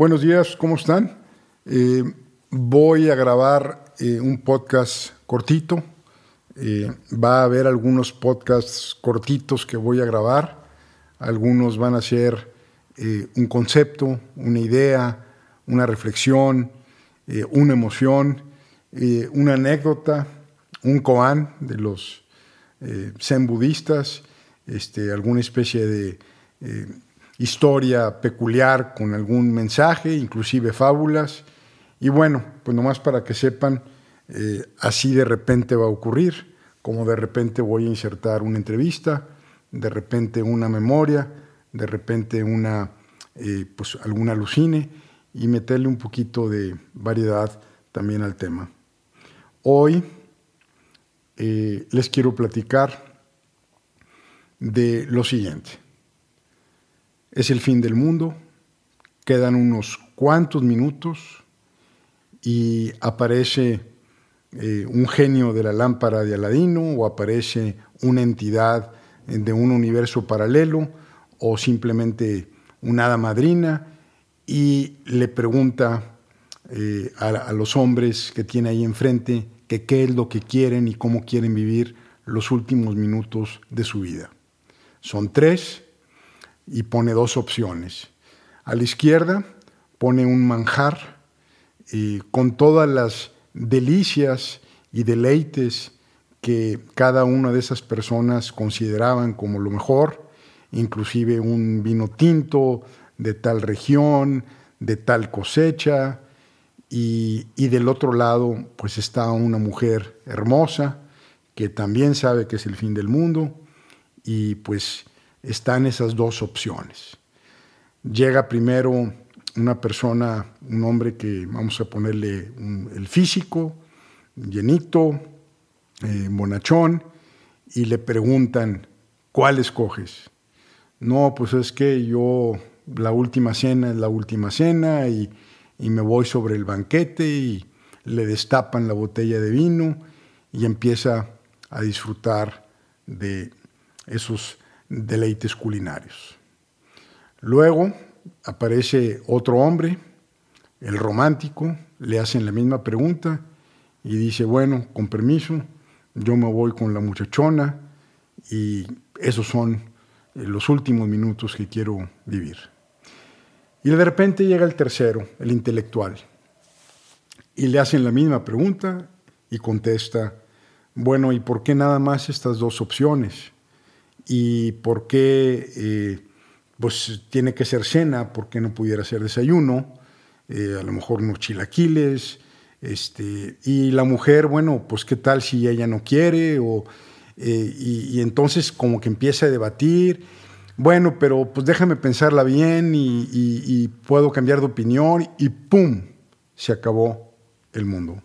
Buenos días, ¿cómo están? Eh, voy a grabar eh, un podcast cortito. Eh, va a haber algunos podcasts cortitos que voy a grabar. Algunos van a ser un concepto, una idea, una reflexión, una emoción, una anécdota, un koan de los zen budistas, este, alguna especie de historia peculiar con algún mensaje, inclusive fábulas. Y bueno, pues nomás para que sepan, eh, así de repente va a ocurrir, como de repente voy a insertar una entrevista, de repente una memoria, de repente una, eh, pues alguna alucine y meterle un poquito de variedad también al tema. Hoy eh, les quiero platicar de lo siguiente. Es el fin del mundo, quedan unos cuantos minutos y aparece eh, un genio de la lámpara de Aladino o aparece una entidad de un universo paralelo o simplemente una hada madrina y le pregunta eh, a, los hombres que tiene ahí enfrente que qué es lo que quieren y cómo quieren vivir los últimos minutos de su vida. Son tres y pone dos opciones. A la izquierda pone un manjar eh, con todas las delicias y deleites que cada una de esas personas consideraban como lo mejor, inclusive un vino tinto de tal región, de tal cosecha, y, y, del otro lado pues está una mujer hermosa que también sabe que es el fin del mundo y pues están esas dos opciones. Llega primero una persona, un hombre que vamos a ponerle el físico, llenito, eh, bonachón, y le preguntan, ¿cuál escoges? No, pues es que yo la última cena es la última cena y, y me voy sobre el banquete y le destapan la botella de vino y empieza a disfrutar de esos deleites culinarios. Luego aparece otro hombre, el romántico, le hacen la misma pregunta y dice, bueno, con permiso, yo me voy con la muchachona y esos son eh, los últimos minutos que quiero vivir. Y de repente llega el tercero, el intelectual, y le hacen la misma pregunta y contesta, bueno, ¿y por qué nada más estas dos opciones? Y por qué eh, pues tiene que ser cena, por qué no pudiera ser desayuno, eh, a lo mejor unos chilaquiles, este, y la mujer, bueno, pues qué tal si ella no quiere, o, eh, y, entonces como que empieza a debatir, bueno, pero pues déjame pensarla bien y, y puedo cambiar de opinión, y ¡pum! se acabó el mundo.